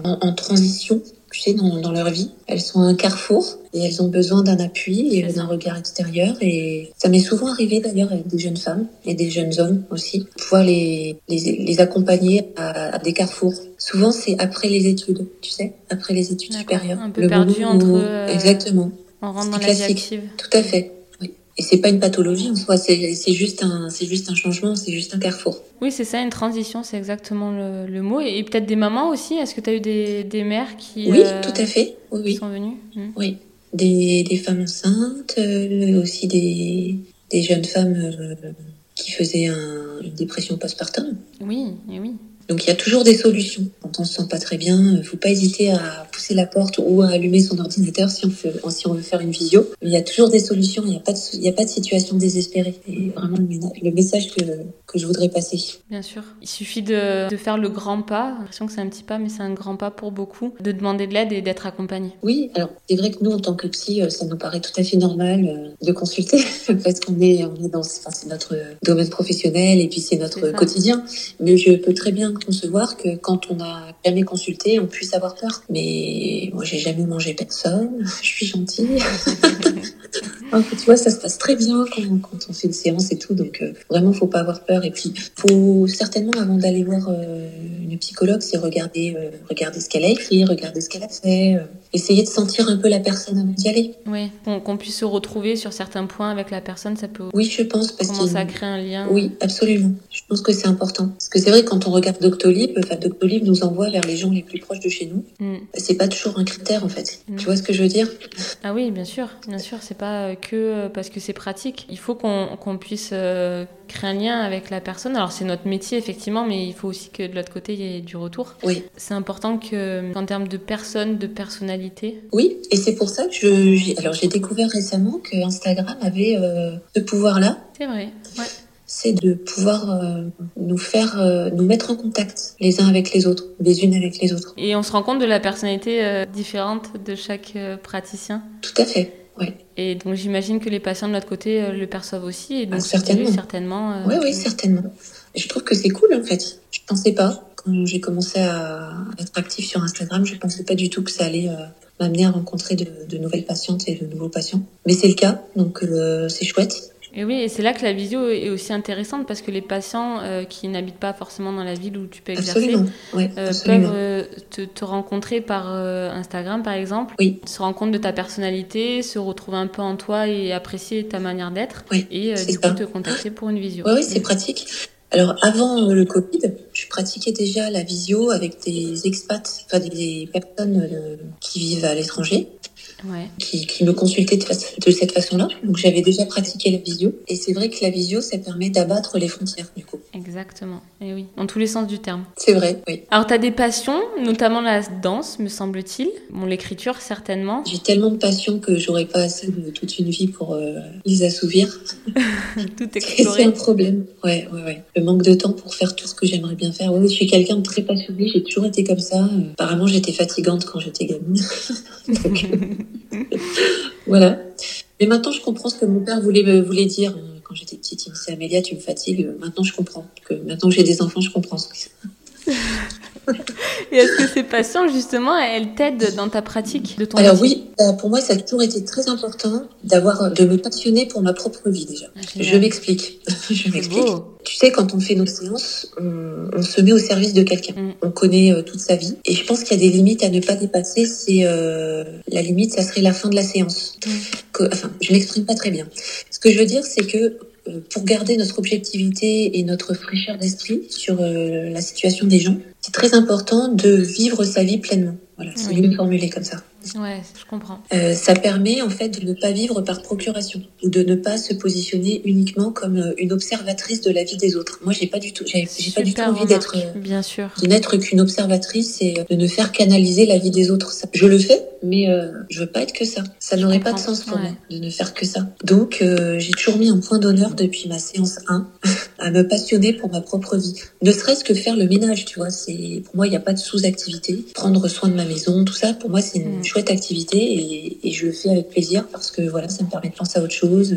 en transition, tu sais, dans, dans leur vie. Elles sont à un carrefour et elles ont besoin d'un appui et d'un regard extérieur. Et ça m'est souvent arrivé d'ailleurs avec des jeunes femmes et des jeunes hommes aussi, pouvoir les, les, les accompagner à, à des carrefours. Souvent, c'est après les études, tu sais, après les études supérieures. un peu Le perdu moment où- entre, euh, Exactement, On rentre dans la vie active. tout à fait. Et c'est pas une pathologie en soi, c'est juste un, c'est juste un changement, c'est juste un carrefour. Oui, c'est ça, une transition, c'est exactement le, le mot. Et, et peut-être des mamans aussi. Est-ce que tu as eu des, des mères qui Oui, euh, tout à fait. Oui, oui. sont venues? Mm. Oui, des, des femmes enceintes, euh, aussi des, des jeunes femmes euh, qui faisaient un- une dépression postpartum. Oui, et oui. Donc il y a toujours des solutions. Quand on se sent pas très bien, il faut pas hésiter à pousser la porte ou à allumer son ordinateur si on, fait, si on veut faire une visio. Il y a toujours des solutions, il n'y a, pas de- il y a pas de situation désespérée. C'est vraiment le, message que, que je voudrais passer. Bien sûr. Il suffit de, de faire le grand pas. J'ai l'impression que c'est un petit pas, mais c'est un grand pas pour beaucoup. De demander de l'aide et d'être accompagné. Oui, alors c'est vrai que nous, en tant que psy, euh, ça nous paraît tout à fait normal euh, de consulter parce qu'on est, on est dans, enfin, c'est notre domaine professionnel et puis c'est notre quotidien. Mais je peux très bien concevoir que quand on n'a jamais consulté, on puisse avoir peur. Mais moi, j'ai jamais mangé personne. Je suis gentille. Donc, tu vois, ça se passe très bien quand, quand on fait une séance et tout. Donc euh, vraiment, faut pas avoir peur. Et puis, faut certainement avant d'aller voir euh, une psychologue, c'est regarder, euh, regarder ce qu'elle a écrit, regarder ce qu'elle a fait, essayer de sentir un peu la personne avant d'y aller. Oui, qu'on puisse se retrouver sur certains points avec la personne, ça peut Oui, je pense parce commencer à créer un lien. Oui, absolument. Je pense que c'est important. Parce que c'est vrai, quand on regarde Doctolib, enfin, Doctolib nous envoie vers les gens les plus proches de chez nous. Mm. C'est pas toujours un critère, en fait. Mm. Tu vois ce que je veux dire? Ah oui, bien sûr, bien sûr, c'est pas euh, que euh, parce que c'est pratique. Il faut qu'on qu'on puisse créer un lien avec la personne. Alors c'est notre métier effectivement, mais il faut aussi que de l'autre côté il y ait du retour. Oui. C'est important que, qu'en termes de personne, de personnalité. Oui, et c'est pour ça que je... j'ai- Alors, j'ai découvert récemment que Instagram avait euh, ce pouvoir-là. C'est vrai. Ouais. C'est de pouvoir euh, nous faire, euh, nous mettre en contact les uns avec les autres, les unes avec les autres. Et on se rend compte de la personnalité euh, différente de chaque praticien. Tout à fait. Ouais. Et donc j'imagine que les patients de l'autre côté euh, le perçoivent aussi et donc Ah, certainement. certainement. euh, Oui, oui, certainement. Je trouve que c'est cool en fait. Je pensais pas. Quand j'ai commencé à être active sur Instagram, je pensais pas du tout que ça allait euh, m'amener à rencontrer de, de nouvelles patientes et de nouveaux patients. Mais c'est le cas, donc c'est chouette. Et oui, et c'est là que la visio est aussi intéressante parce que les patients euh, qui n'habitent pas forcément dans la ville où tu peux exercer. Ouais, euh, peuvent euh, te, te rencontrer par Instagram par exemple, Oui. se rendre compte de ta personnalité, se retrouver un peu en toi et apprécier ta manière d'être Oui, et du coup te contacter pour une visio. Oui, oui, c'est pratique. Alors avant le Covid, je pratiquais déjà la visio avec des expats, enfin des personnes qui vivent à l'étranger. Ouais. qui, qui me consultaient de, cette façon-là. Donc j'avais déjà pratiqué la visio. Et c'est vrai que la visio, ça permet d'abattre les frontières, du coup. Exactement. Et oui, dans tous les sens du terme. C'est vrai, oui. Alors, tu as des passions, notamment la danse, me semble-t-il. Bon, l'écriture, certainement. J'ai tellement de passions que j'aurais pas assez de toute une vie pour euh, les assouvir. Tout Et c'est explorer. un problème. Ouais, ouais, ouais. Le manque de temps pour faire tout ce que j'aimerais bien faire. Oui, je suis quelqu'un de très passionné. J'ai toujours été comme ça. Euh, Apparemment, j'étais fatigante quand j'étais gamine. Donc, voilà. Mais maintenant, je comprends ce que mon père voulait me voulait dire hein, quand j'étais petite. Il me disait Amélia, tu me fatigues. Maintenant, je comprends. Que maintenant que j'ai des enfants, je comprends ce que c'est. Et est-ce que ces passions, justement, elles t'aident dans ta pratique de ton Alors métier oui, euh, pour moi, ça a toujours été très important d'avoir, de me passionner pour ma propre vie déjà. Ah, Je m'explique. Je m'explique. Tu sais, quand on fait nos séances, on, on se met au service de quelqu'un. Mm. On connaît euh, toute sa vie. Et je pense qu'il y a des limites à ne pas dépasser. C'est euh, la limite, ça serait la fin de la séance. Mm. Que- enfin, je m'exprime pas très bien. Ce que je veux dire, c'est que euh, pour garder notre objectivité et notre fraîcheur d'esprit sur euh, la situation des gens, c'est très important de vivre sa vie pleinement. Voilà, c'est mieux formulé comme ça. Ouais, je comprends. Euh, ça permet en fait de ne pas vivre par procuration ou de ne pas se positionner uniquement comme euh, une observatrice de la vie des autres. Moi, j'ai pas du tout, j'ai pas du tout envie d'être euh, Bien sûr. de n'être qu'une observatrice et de ne faire canaliser la vie des autres. Ça- Je le fais, mais euh, je veux pas être que ça. Ça n'aurait pas de sens pour ouais. moi de ne faire que ça. Donc, euh, j'ai toujours mis un point d'honneur depuis ma séance 1 à me passionner pour ma propre vie. Ne serait-ce que faire le ménage, tu vois. C'est pour moi, il n'y a pas de sous-activité. Prendre soin de ma maison, tout ça, pour moi, c'est une Mm. Chouette activité et, et je le fais avec plaisir parce que voilà, ça me permet de penser à autre chose,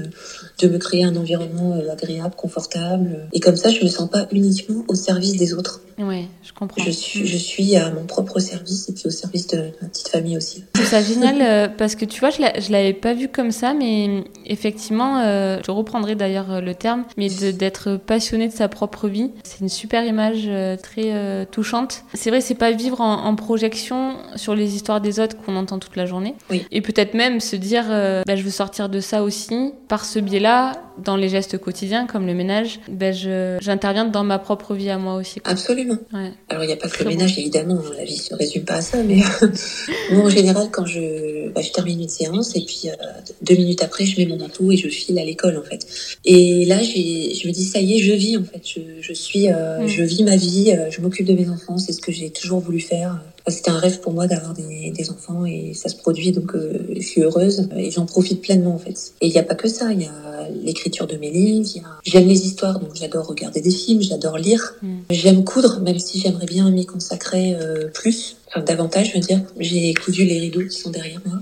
de me créer un environnement euh, agréable, confortable. Et comme ça, je me sens pas uniquement au service des autres. Ouais, je comprends. Je suis, je suis à mon propre service et puis au service de ma petite famille aussi. Je trouve ça génial euh, parce que tu vois, je l'a- je l'avais pas vu comme ça, mais effectivement, euh, je reprendrai d'ailleurs le terme, mais d'être passionné de sa propre vie, c'est une super image très euh, touchante. C'est vrai, c'est pas vivre en, en projection sur les histoires des autres qu'on entend toute la journée, Oui. et peut-être même se dire, euh, bah, je veux sortir de ça aussi par ce biais-là, dans les gestes quotidiens comme le ménage, bah, je- j'interviens dans ma propre vie à moi aussi. quoi. Absolument. Ouais. Alors, il n'y a pas que le bon. ménage, évidemment. hein, La vie se résume pas à ça. Mais moi, en général, quand je, bah, je termine une séance et puis euh, deux minutes après, je mets mon manteau et je file à l'école, en fait. Et là, je me dis, ça y est, je vis, en fait. Je, je suis, euh, Mm. je vis ma vie. je m'occupe de mes enfants. C'est ce que j'ai toujours voulu faire. C'était un rêve pour moi d'avoir des, des enfants et ça se produit. Donc, euh, je suis heureuse et j'en profite pleinement, en fait. Et il n'y a pas que ça. Il y a l'écriture de mes livres. a- J'aime les histoires, donc j'adore regarder des films. J'adore lire. Mm. J'aime coudre, même si j'aimerais bien m'y consacrer euh, plus, enfin davantage, je veux dire. J'ai cousu les rideaux qui sont derrière moi.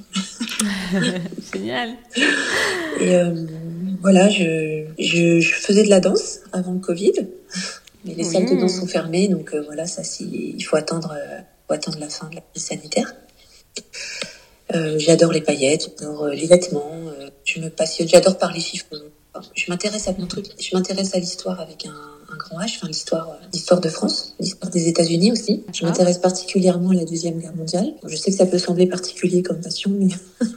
Génial. Et euh, voilà, je, je, je faisais de la danse avant le Covid, mais les salles de danse sont fermées, donc euh, voilà, ça il faut attendre, euh, faut attendre la fin de la crise sanitaire. Euh, j'adore les paillettes, j'adore euh, les vêtements, euh, je me passionne, j'adore parler chiffres. Enfin, je m'intéresse à plein de trucs. Je m'intéresse à l'histoire avec un, un grand H, enfin l'histoire, euh, l'histoire de France, l'histoire des États-Unis aussi. Je Ah. m'intéresse particulièrement à la deuxième guerre mondiale. Je sais que ça peut sembler particulier comme passion, mais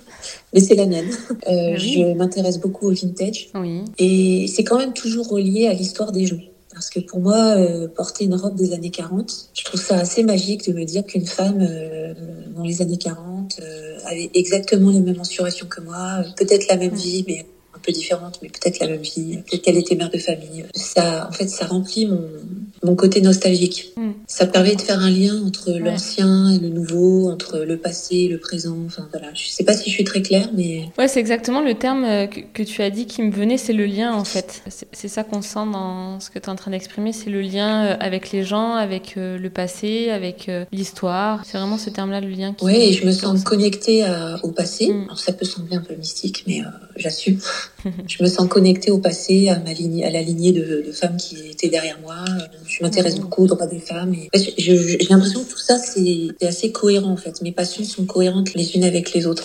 mais c'est la mienne. Oui. Je m'intéresse beaucoup au vintage Oui. et c'est quand même toujours relié à l'histoire des gens. Parce que pour moi, euh, porter une robe des années 40, je trouve ça assez magique de me dire qu'une femme euh, dans les années 40 euh, avait exactement les mêmes mensurations que moi, peut-être la même vie, mais un peu différente, mais peut-être la même vie, peut-être qu'elle était mère de famille. Ça, en fait, ça remplit mon, mon côté nostalgique. Mm. Ça permet de faire un lien entre l'ancien et le nouveau, entre le passé et le présent. Enfin voilà, je sais pas si je suis très claire, mais. Ouais, c'est exactement le terme euh, que, tu as dit qui me venait, c'est le lien en fait. C'est ça qu'on sent dans ce que tu es en train d'exprimer, c'est le lien euh, avec les gens, avec euh, le passé, avec l'histoire. C'est vraiment ce terme-là, le lien. Qui, oui, et je me sens connectée au passé. Mm. Alors, ça peut sembler un peu mystique, mais j'assume. je me sens connectée au passé, à ma lignée, à la lignée de, femmes qui étaient derrière moi. Je m'intéresse mm. beaucoup aux droits des femmes. Et... J'ai l'impression que tout ça, c'est assez cohérent en fait. Mes passions sont cohérentes les unes avec les autres.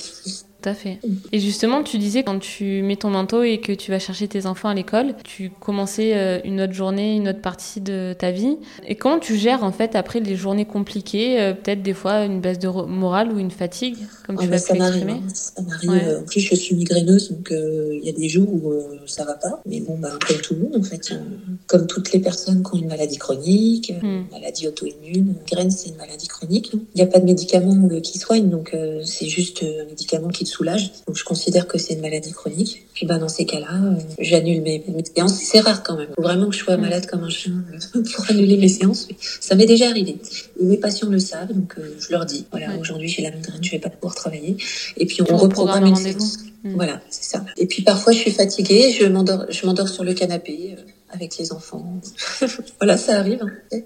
Tout à fait. Et justement, tu disais quand tu mets ton manteau et que tu vas chercher tes enfants à l'école, tu commençais euh, une autre journée, une autre partie de ta vie. Et comment tu gères en fait après les journées compliquées, euh, peut-être des fois une baisse de morale ou une fatigue, comme tu ah, vas Ça m'arrive. Hein. Ça m'arrive. En plus, je suis migraineuse, donc euh, il y a des jours où ça va pas. Mais bon, bah, comme tout le monde en fait, comme toutes les personnes qui ont une maladie chronique, hmm. une maladie auto-immune, migraine c'est une maladie chronique. Il n'y a pas de médicament qui soigne, donc c'est juste un médicament qui soulage. Donc je considère que c'est une maladie chronique. Puis bah dans ces cas-là, euh, j'annule mes, séances. C'est rare quand même. Faut vraiment que je sois mm. malade comme un chien euh, pour annuler mes séances. Ça m'est déjà arrivé. Et mes patients le savent, donc euh, je leur dis voilà aujourd'hui j'ai la migraine, je vais pas pouvoir travailler. Et puis on, reprogramme une séance. Mm. Voilà, c'est ça. Et puis parfois je suis fatiguée, je m'endors, je m'endors sur le canapé avec les enfants. voilà, ça arrive. Hein.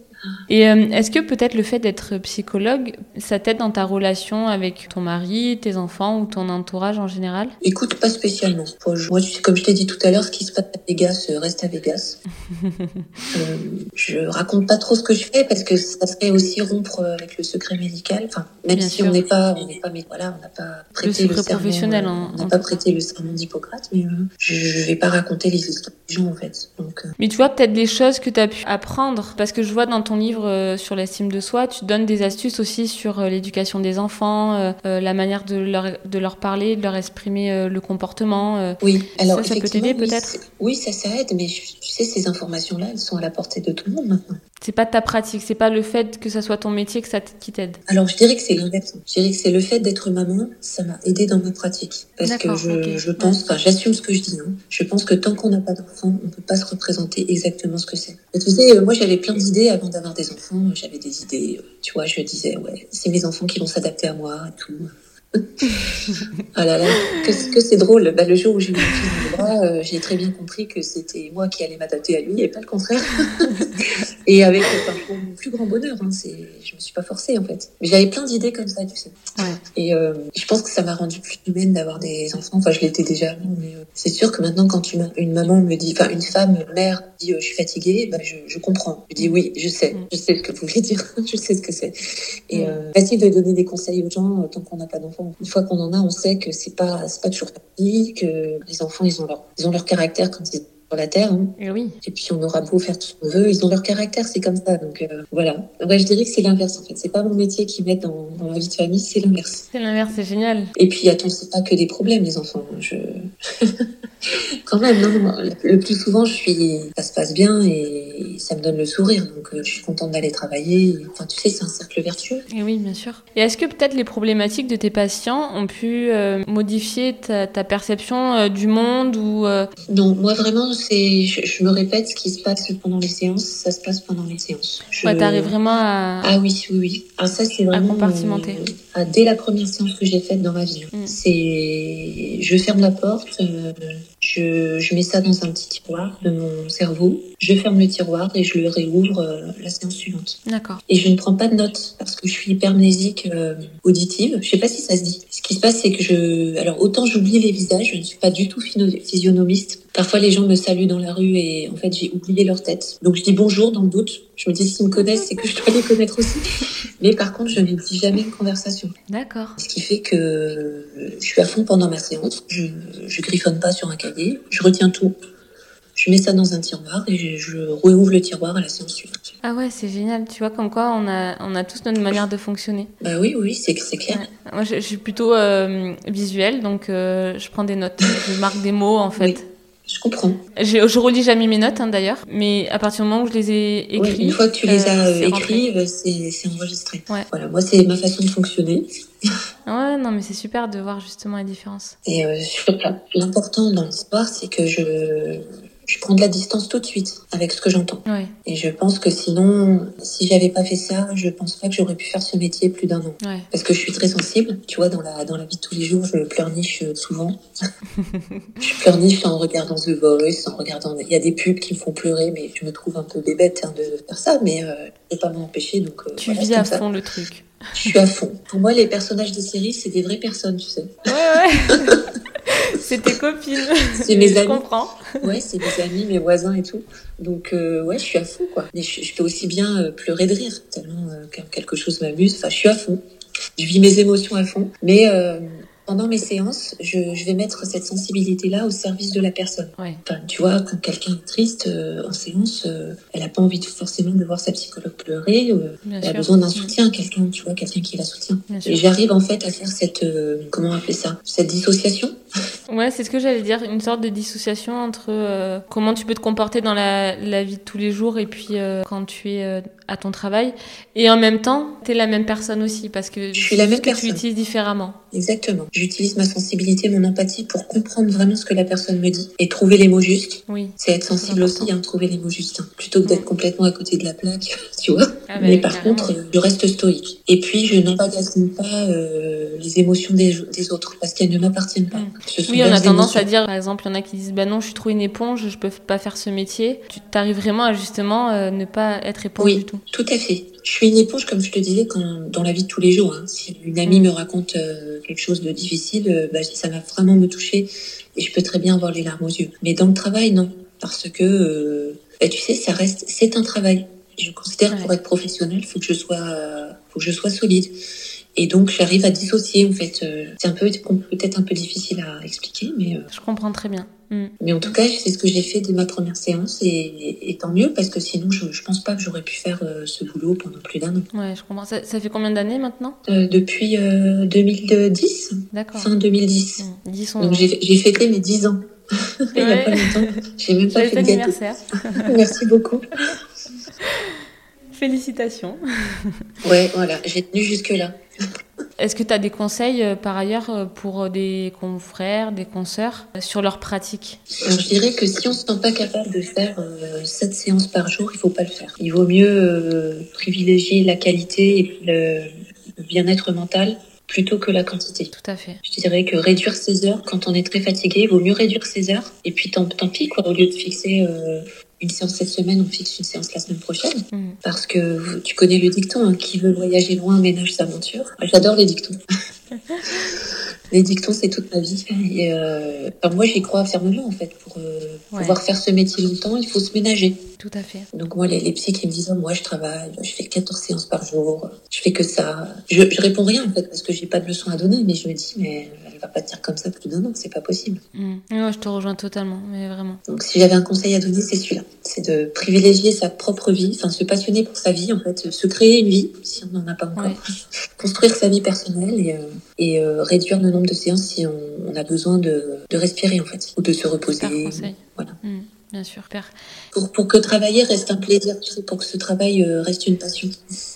Et euh, est-ce que peut-être le fait d'être psychologue, ça t'aide dans ta relation avec ton mari, tes enfants ou ton entourage en général? Écoute, pas spécialement. Moi, comme je t'ai dit tout à l'heure, ce qui se passe à Vegas euh, reste à Vegas. euh, je raconte pas trop ce que je fais parce que ça serait aussi rompre avec le secret médical. Enfin, même si on n'est pas, on n'est pas, mais voilà, on n'a pas prêté le, serment, professionnel. Hein, on n'a pas prêté le serment d'Hippocrate, mais euh, je, je vais pas raconter les histoires des gens en fait. Donc, mais tu vois peut-être des choses que tu as pu apprendre parce que je vois dans ton livre euh, sur l'estime de soi, tu donnes des astuces aussi sur euh, l'éducation des enfants, euh, la manière de leur, de leur parler, de leur exprimer le comportement. oui, alors ça, peut t'aider peut-être? Oui, ça, ça aide, mais tu sais, ces informations-là, elles sont à la portée de tout le monde maintenant. C'est pas ta pratique, c'est pas le fait que ça soit ton métier que ça qui t'aide? Alors je dirais que c'est l'inverse. Je dirais que c'est le fait d'être maman, ça m'a aidé dans ma pratique. Parce que je, je pense, enfin j'assume ce que je dis. Hein. Je pense que tant qu'on n'a pas d'enfant, on peut pas se représenter exactement ce que c'est. Tu sais, moi j'avais plein d'idées avant d'avoir des enfants. J'avais des idées, tu vois, je disais ouais, c'est mes enfants qui vont s'adapter à moi et tout. Ah là là, que, que c'est drôle. Bah, le jour où j'ai eu mon fils dans euh, j'ai très bien compris que c'était moi qui allais m'adapter à lui et pas le contraire. et avec parfois mon plus grand bonheur. Hein, c'est, je me suis pas forcée en fait. Mais j'avais plein d'idées comme ça, tu sais. Ouais. Et euh, je pense que ça m'a rendu plus humaine d'avoir des enfants. Enfin, je l'étais déjà mais euh, c'est sûr que maintenant, quand une, une maman me dit, enfin, une femme, une mère dit, euh, je suis fatiguée, bah, je, je, comprends. Je dis oui, je sais, mm. je sais ce que vous voulez dire, je sais ce que c'est. Et mm. facile de donner des conseils aux gens tant qu'on n'a pas d'enfants une fois qu'on en a, on sait que c'est pas, c'est pas toujours facile, que les enfants, ils ont leur, ils ont leur caractère quand ils sur la terre. Hein. Et, oui. et puis on aura beau faire tout ce qu'on veut, ils ont leur caractère, c'est comme ça. Donc euh, voilà. Ouais, je dirais que c'est l'inverse en fait. C'est pas mon métier qui m'aide dans, dans ma vie de famille, c'est l'inverse. C'est l'inverse, c'est génial. Et puis attends, c'est pas que des problèmes les enfants. Je quand même, non, le plus souvent, je suis, ça se passe bien et ça me donne le sourire. Donc, euh, je suis contente d'aller travailler. Enfin, tu sais, c'est un cercle vertueux. Et oui, bien sûr. Et est-ce que peut-être les problématiques de tes patients ont pu euh, modifier ta, perception euh, du monde ou Non, moi vraiment, c'est, je, me répète, ce qui se passe pendant les séances, ça se passe pendant les séances. Je... Ouais, t'arrives vraiment à. Ah oui, oui, oui. Ah, ça, c'est vraiment. À compartimenter. Ah, dès la première séance que j'ai faite dans ma vie, mm. c'est, je ferme la porte. Je, je, mets ça dans un petit tiroir de mon cerveau. Je ferme le tiroir et je le réouvre euh, la séance suivante. D'accord. Et je ne prends pas de notes parce que je suis hypermnésique euh, auditive. Je sais pas si ça se dit. Ce qui se passe, c'est que je, alors autant j'oublie les visages, je ne suis pas du tout physionomiste. Parfois, les gens me saluent dans la rue et en fait, j'ai oublié leur tête. Donc, je dis bonjour dans le doute. Je me dis, s'ils me connaissent, c'est que je dois les connaître aussi. Mais par contre, je ne dis jamais une conversation. D'accord. Ce qui fait que je suis à fond pendant ma séance. Je, je griffonne pas sur un cahier. Je retiens tout. Je mets ça dans un tiroir et je, rouvre le tiroir à la séance suivante. Ah ouais, c'est génial. Tu vois, comme quoi on a, on a tous notre manière de fonctionner. Bah oui, oui, c'est clair. Moi, je, suis plutôt euh, visuelle, donc euh, je prends des notes. Je marque des mots, en fait. Je comprends. Je relis jamais mes notes hein, d'ailleurs, mais à partir du moment où je les ai écrites. une fois que tu les as euh, écrites, euh, c'est enregistré. Voilà, moi c'est ma façon de fonctionner. ouais, non, mais c'est super de voir justement la différence. Et euh, l'important dans l'histoire, c'est que je je prends de la distance tout de suite avec ce que j'entends. Ouais. Et je pense que sinon, si j'avais pas fait ça, je pense pas que j'aurais pu faire ce métier plus d'un an. Ouais. Parce que je suis très sensible. Tu vois, dans la, dans la vie de tous les jours, je pleurniche souvent. je pleurniche en regardant The Voice, en regardant. Il y a des pubs qui me font pleurer, mais je me trouve un peu bébête hein, de faire ça, mais euh, je peux pas m'en empêcher. Donc, euh, Tu voilà, vis à ça. fond le truc. Je suis à fond. Pour moi, les personnages des séries, c'est des vraies personnes, tu sais. Ouais, ouais. C'est tes copines. C'est mes Je amis. comprends. Ouais, c'est mes amis, mes voisins et tout. Donc, euh, ouais, je suis à fond, quoi. Mais je, je peux aussi bien euh, pleurer de rire, tellement euh, quand quelque chose m'amuse. Enfin, je suis à fond. Je vis mes émotions à fond. Mais euh, pendant mes séances, je, je vais mettre cette sensibilité-là au service de la personne. Ouais. Enfin, tu vois, quand quelqu'un est triste euh, en séance, euh, elle n'a pas envie de, forcément de voir sa psychologue pleurer. euh, elle a besoin d'un soutien, quelqu'un, tu vois, quelqu'un qui la soutient. J'arrive en fait à faire cette, euh, comment appeler ça, cette dissociation. Ouais, c'est ce que j'allais dire, une sorte de dissociation entre euh, comment tu peux te comporter dans la, la vie de tous les jours et puis euh, quand tu es euh, à ton travail. Et en même temps, tu es la même personne aussi parce que Je suis la même tu l'utilises différemment. Exactement. J'utilise ma sensibilité, mon empathie pour comprendre vraiment ce que la personne me dit et trouver les mots justes. Oui. C'est être sensible aussi, hein, trouver les mots justes, hein, plutôt que d'être complètement à côté de la plaque, tu vois. Ah bah, Mais par carrément. contre, je reste stoïque. Et puis, je n'emmagasine pas les émotions des, des autres parce qu'elles ne m'appartiennent pas. Mm. Oui, on a tendance à dire, par exemple, il y en a qui disent, bah non, je suis trop une éponge, je peux pas faire ce métier. Tu t'arrives vraiment à justement euh, ne pas être éponge Oui. du tout. Tout à fait. Je suis une éponge, comme je te disais, quand, dans la vie de tous les jours. hein. Si une amie Mm. me raconte euh, quelque chose de difficile, euh, bah, ça va vraiment me toucher et je peux très bien avoir les larmes aux yeux. Mais dans le travail, non. Parce que, bah, tu sais, ça reste, c'est un travail. Je considère Ouais. pour être professionnel, il faut que je sois, faut que je sois solide. Et donc, j'arrive à dissocier, en fait. Euh, C'est un peu, peut-être un peu difficile à expliquer, mais, euh, Je comprends très bien. Mm. mais en tout cas, c'est ce que j'ai fait dès ma première séance et, et tant mieux parce que sinon, je, je pense pas que j'aurais pu faire euh, ce boulot pendant plus d'un an. Ouais, je comprends. Ça, ça fait combien d'années maintenant? Euh, depuis euh, 2010, D'accord. fin 2010. Mm. 10 11 Donc ans. j'ai fêté mes 10 ans. Il y a pas longtemps. J'ai même pas fait de gâteau. Merci beaucoup. Félicitations. Ouais, voilà, j'ai tenu jusque-là. Est-ce que tu as des conseils euh, par ailleurs euh, pour des confrères, des consoeurs euh, sur leur pratique je dirais que si on se sent pas capable de faire euh, 7 séances par jour, il faut pas le faire. Il vaut mieux euh, privilégier la qualité et le, le bien-être mental plutôt que la quantité. Tout à fait. Je dirais que réduire ses heures quand on est très fatigué, il vaut mieux réduire ses heures. Et puis tant, tant pis, quoi, au lieu de fixer euh, une séance cette semaine, on fixe une séance la semaine prochaine. Mm. Parce que tu connais le dicton, hein, qui veut voyager loin ménage sa monture. J'adore les dictons. les dictons, c'est toute ma vie. Et euh, enfin, moi, j'y crois fermement, en fait. Pour euh, Ouais. pouvoir faire ce métier longtemps, il faut se ménager. Tout à fait. Donc moi, les, les psys qui me disent, oh, moi, je travaille, je fais 14 séances par jour, je fais que ça. Je, je réponds rien, en fait, parce que j'ai pas de leçon à donner, mais je me dis, mais elle va pas te dire comme ça plus d'un an, c'est pas possible. Mm. Ouais, je te rejoins totalement, mais vraiment. Donc si j'avais un conseil à donner, c'est celui-là. C'est de privilégier sa propre vie, enfin se passionner pour sa vie, en fait, se créer une vie, si on n'en a pas encore. Ouais. Construire sa vie personnelle et, euh, et euh, réduire le nombre de séances si on, on a besoin de, de respirer, en fait, ou de se reposer. Super conseil. Voilà. Mm. Bien sûr, super. Pour, pour que travailler reste un plaisir, tu sais, pour que ce travail euh, reste une passion.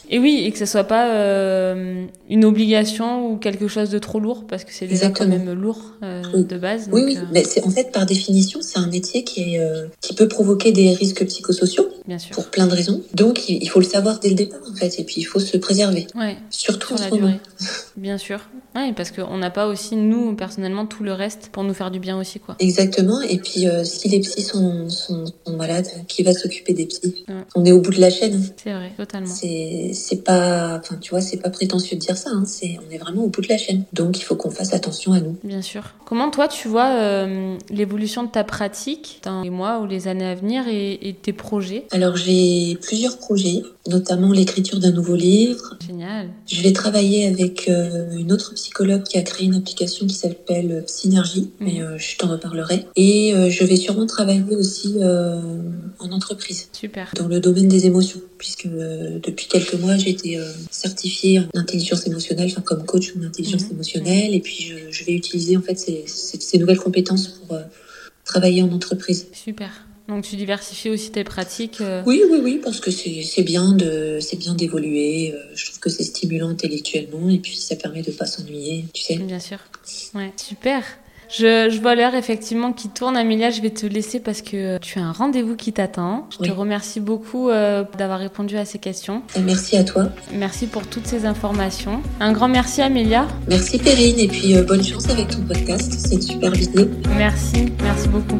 Et oui, et que ce soit pas euh, une obligation ou quelque chose de trop lourd, parce que c'est déjà quand même lourd euh, Oui. de base. Oui, donc, oui, euh, mais c'est en fait par définition, c'est un métier qui est qui peut provoquer des risques psychosociaux bien sûr. pour plein de raisons. Donc il, faut le savoir dès le départ en fait, et puis il faut se préserver, Ouais, surtout en sur ce la moment. durée. Bien sûr. Ouais, parce qu'on n'a pas aussi, nous, personnellement, tout le reste pour nous faire du bien aussi, quoi. Exactement. Et puis si les psys sont, sont, sont malades, qui va s'occuper des Ouais. On est au bout de la chaîne. C'est vrai, totalement. C'est c'est pas, enfin tu vois, c'est pas prétentieux de dire ça. Hein. C'est on est vraiment au bout de la chaîne. Donc il faut qu'on fasse attention à nous. Bien sûr. Comment toi tu vois euh, l'évolution de ta pratique dans les mois ou les années à venir et, et tes projets? Alors j'ai plusieurs projets, notamment l'écriture d'un nouveau livre, Génial. Je vais travailler avec euh, une autre psychologue qui a créé une application qui s'appelle euh, Synergie, Mhm. mais euh, je t'en reparlerai. Et euh, je vais sûrement travailler aussi en entreprise, Super. dans le domaine des émotions, puisque depuis quelques mois j'ai été certifiée en intelligence émotionnelle, enfin comme coach en intelligence Mhm. émotionnelle, et puis je, je vais utiliser en fait ces, ces- ces nouvelles compétences pour travailler en entreprise. Super. Donc tu diversifies aussi tes pratiques. euh, Oui, oui, oui, parce que c'est bien de c'est bien d'évoluer. euh, Je trouve que c'est stimulant intellectuellement et puis ça permet de pas s'ennuyer, tu sais. Bien sûr. Ouais. Super. Je, vois l'heure effectivement qui tourne. Amélia, je vais te laisser parce que tu as un rendez-vous qui t'attend. Je te remercie beaucoup euh, d'avoir répondu à ces questions. merci à toi. Merci pour toutes ces informations. Un grand merci Amélia. Merci Perrine et puis euh, bonne chance avec ton podcast. C'est super vidéo. Merci, merci beaucoup.